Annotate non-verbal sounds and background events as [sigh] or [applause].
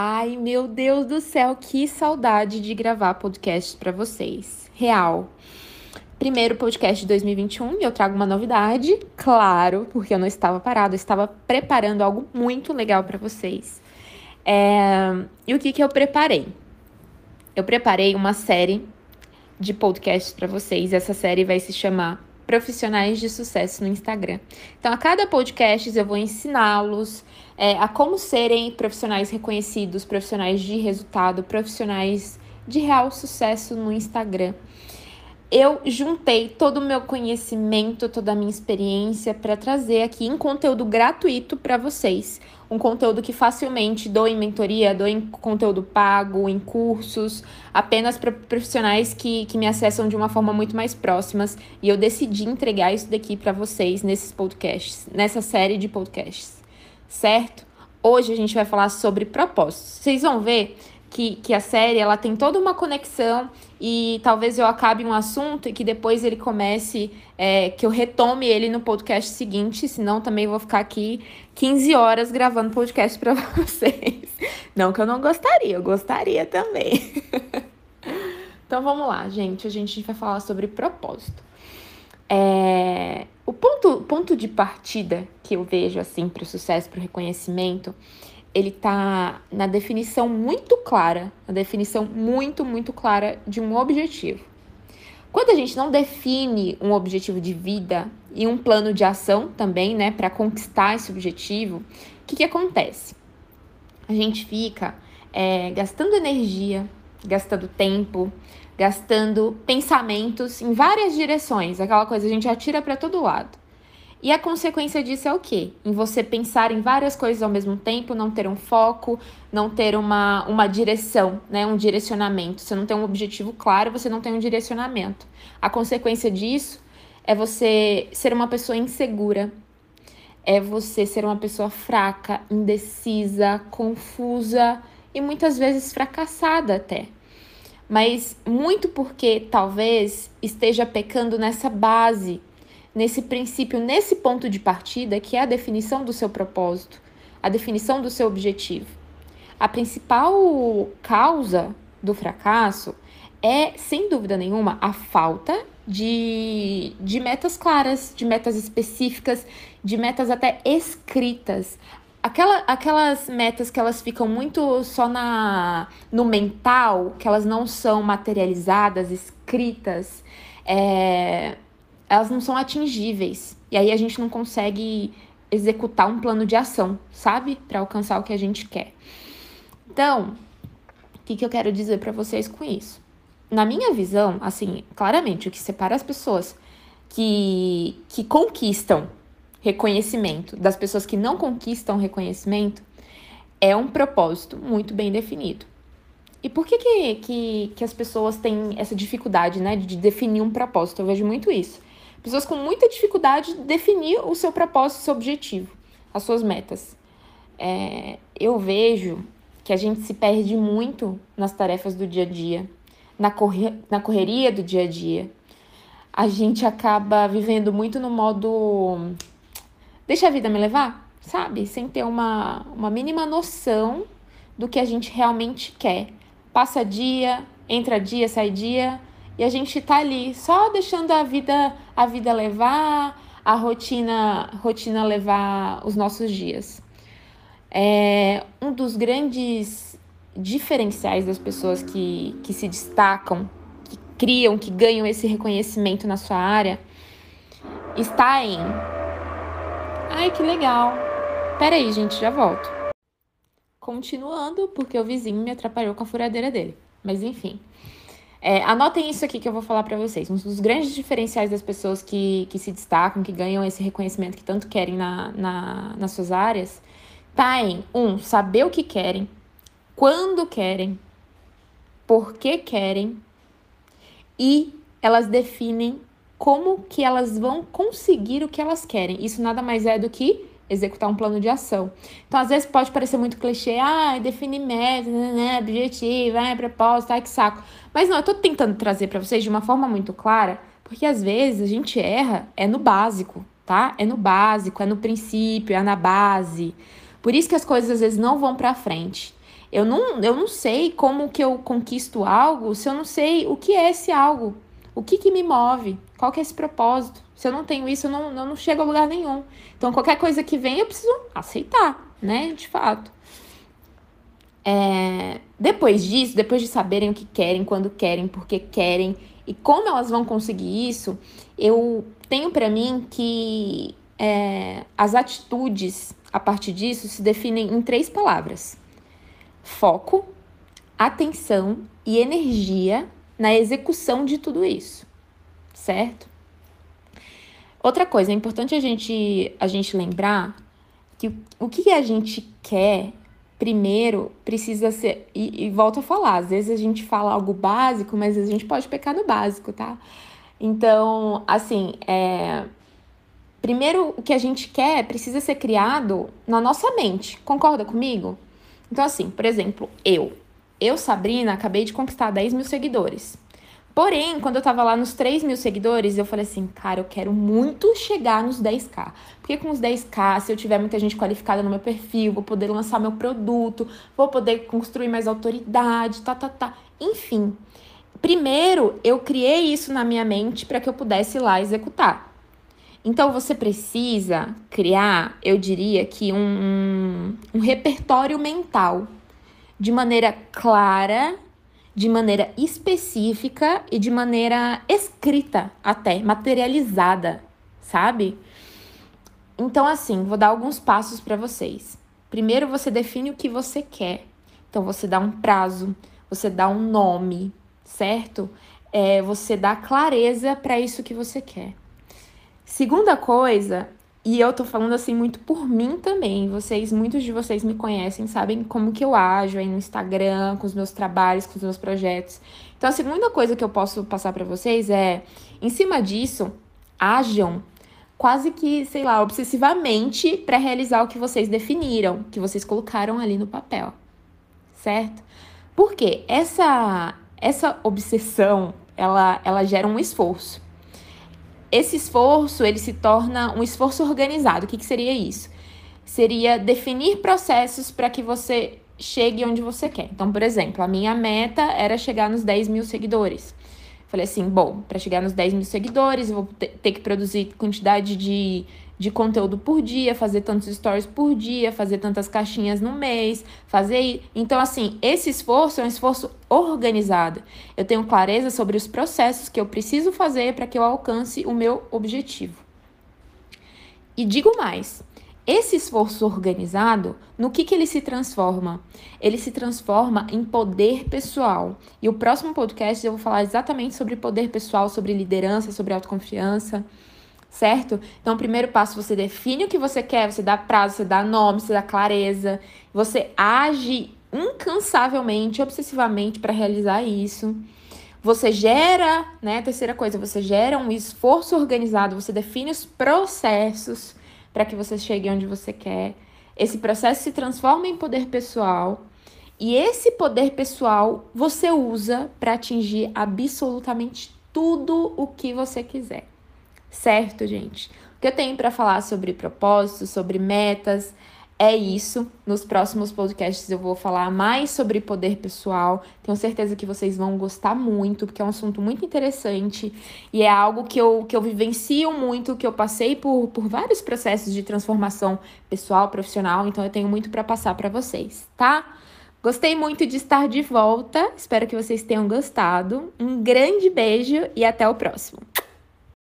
Ai, meu Deus do céu, que saudade de gravar podcast para vocês. Real. Primeiro podcast de 2021 e eu trago uma novidade, claro, porque eu não estava parado, eu estava preparando algo muito legal para vocês. É... E o que, que eu preparei? Eu preparei uma série de podcasts para vocês. Essa série vai se chamar profissionais de sucesso no Instagram. Então, a cada podcast eu vou ensiná-los é, a como serem profissionais reconhecidos, profissionais de resultado, profissionais de real sucesso no Instagram. Eu juntei todo o meu conhecimento, toda a minha experiência para trazer aqui em conteúdo gratuito para vocês um conteúdo que facilmente dou em mentoria, dou em conteúdo pago, em cursos, apenas para profissionais que, que me acessam de uma forma muito mais próximas. E eu decidi entregar isso daqui para vocês nesses podcasts, nessa série de podcasts, certo? Hoje a gente vai falar sobre propósitos. Vocês vão ver que, que a série ela tem toda uma conexão e talvez eu acabe um assunto e que depois ele comece, é, que eu retome ele no podcast seguinte, senão também vou ficar aqui 15 horas gravando podcast para [laughs] vocês. Não que eu não gostaria, eu gostaria também. [laughs] então vamos lá, gente, a gente vai falar sobre propósito. É, o ponto, ponto de partida que eu vejo assim para o sucesso, para o reconhecimento, ele tá na definição muito clara, na definição muito, muito clara de um objetivo. Quando a gente não define um objetivo de vida e um plano de ação também, né, para conquistar esse objetivo, o que, que acontece? A gente fica é, gastando energia, gastando tempo, gastando pensamentos em várias direções, aquela coisa a gente atira para todo lado. E a consequência disso é o quê? Em você pensar em várias coisas ao mesmo tempo, não ter um foco, não ter uma, uma direção, né? um direcionamento. Você não tem um objetivo claro, você não tem um direcionamento. A consequência disso é você ser uma pessoa insegura, é você ser uma pessoa fraca, indecisa, confusa e muitas vezes fracassada até. Mas muito porque talvez esteja pecando nessa base nesse princípio, nesse ponto de partida, que é a definição do seu propósito, a definição do seu objetivo. A principal causa do fracasso é, sem dúvida nenhuma, a falta de, de metas claras, de metas específicas, de metas até escritas. Aquela, aquelas metas que elas ficam muito só na, no mental, que elas não são materializadas, escritas, é, elas não são atingíveis. E aí a gente não consegue executar um plano de ação, sabe? Para alcançar o que a gente quer. Então, o que, que eu quero dizer para vocês com isso? Na minha visão, assim, claramente, o que separa as pessoas que, que conquistam reconhecimento das pessoas que não conquistam reconhecimento é um propósito muito bem definido. E por que, que, que, que as pessoas têm essa dificuldade né, de definir um propósito? Eu vejo muito isso. Pessoas com muita dificuldade de definir o seu propósito, o seu objetivo, as suas metas. É, eu vejo que a gente se perde muito nas tarefas do dia a dia, na, corre na correria do dia a dia. A gente acaba vivendo muito no modo deixa a vida me levar, sabe? Sem ter uma, uma mínima noção do que a gente realmente quer. Passa dia, entra dia, sai dia, e a gente tá ali só deixando a vida a vida levar, a rotina rotina levar os nossos dias. É um dos grandes diferenciais das pessoas que, que se destacam, que criam, que ganham esse reconhecimento na sua área, está em. Ai, que legal! Peraí, gente, já volto. Continuando, porque o vizinho me atrapalhou com a furadeira dele. Mas enfim. É, anotem isso aqui que eu vou falar para vocês. Um dos grandes diferenciais das pessoas que, que se destacam, que ganham esse reconhecimento que tanto querem na, na, nas suas áreas, tá em, um, saber o que querem, quando querem, por que querem e elas definem como que elas vão conseguir o que elas querem. Isso nada mais é do que executar um plano de ação. Então, às vezes pode parecer muito clichê, ah, definir meta, né, né, objetivo, ah, propósito, ai que saco. Mas não, eu tô tentando trazer para vocês de uma forma muito clara, porque às vezes a gente erra é no básico, tá? É no básico, é no princípio, é na base. Por isso que as coisas às vezes não vão para frente. Eu não, eu não sei como que eu conquisto algo se eu não sei o que é esse algo. O que, que me move? Qual que é esse propósito? Se eu não tenho isso, eu não, eu não chego a lugar nenhum. Então, qualquer coisa que vem, eu preciso aceitar, né? De fato. É, depois disso, depois de saberem o que querem, quando querem, porque querem e como elas vão conseguir isso, eu tenho para mim que é, as atitudes a partir disso se definem em três palavras: foco, atenção e energia na execução de tudo isso, certo? Outra coisa, é importante a gente, a gente lembrar que o que a gente quer primeiro precisa ser. E, e volto a falar, às vezes a gente fala algo básico, mas a gente pode pecar no básico, tá? Então, assim, é, primeiro o que a gente quer precisa ser criado na nossa mente. Concorda comigo? Então, assim, por exemplo, eu. Eu, Sabrina, acabei de conquistar 10 mil seguidores. Porém, quando eu tava lá nos 3 mil seguidores, eu falei assim, cara, eu quero muito chegar nos 10k. Porque com os 10k, se eu tiver muita gente qualificada no meu perfil, vou poder lançar meu produto, vou poder construir mais autoridade, tá, tá, tá. Enfim. Primeiro, eu criei isso na minha mente para que eu pudesse ir lá executar. Então, você precisa criar, eu diria que um, um, um repertório mental de maneira clara de maneira específica e de maneira escrita até, materializada, sabe? Então, assim, vou dar alguns passos para vocês. Primeiro, você define o que você quer. Então, você dá um prazo, você dá um nome, certo? É, você dá clareza para isso que você quer. Segunda coisa e eu tô falando assim muito por mim também. Vocês, muitos de vocês me conhecem, sabem como que eu ajo aí no Instagram, com os meus trabalhos, com os meus projetos. Então a segunda coisa que eu posso passar para vocês é, em cima disso, ajam quase que, sei lá, obsessivamente para realizar o que vocês definiram, que vocês colocaram ali no papel. Certo? Porque essa essa obsessão, ela ela gera um esforço esse esforço ele se torna um esforço organizado. O que, que seria isso? Seria definir processos para que você chegue onde você quer. Então, por exemplo, a minha meta era chegar nos 10 mil seguidores. Falei assim, bom, para chegar nos 10 mil seguidores, eu vou ter que produzir quantidade de de conteúdo por dia, fazer tantos stories por dia, fazer tantas caixinhas no mês, fazer. Então, assim, esse esforço é um esforço organizado. Eu tenho clareza sobre os processos que eu preciso fazer para que eu alcance o meu objetivo. E digo mais. Esse esforço organizado, no que, que ele se transforma? Ele se transforma em poder pessoal. E o próximo podcast eu vou falar exatamente sobre poder pessoal, sobre liderança, sobre autoconfiança certo? Então, o primeiro passo, você define o que você quer, você dá prazo, você dá nome, você dá clareza, você age incansavelmente, obsessivamente para realizar isso. Você gera, né? Terceira coisa, você gera um esforço organizado, você define os processos para que você chegue onde você quer. Esse processo se transforma em poder pessoal. E esse poder pessoal você usa para atingir absolutamente tudo o que você quiser. Certo, gente? O que eu tenho para falar sobre propósitos, sobre metas, é isso. Nos próximos podcasts eu vou falar mais sobre poder pessoal. Tenho certeza que vocês vão gostar muito, porque é um assunto muito interessante e é algo que eu, que eu vivencio muito, que eu passei por, por vários processos de transformação pessoal, profissional, então eu tenho muito para passar para vocês, tá? Gostei muito de estar de volta. Espero que vocês tenham gostado. Um grande beijo e até o próximo.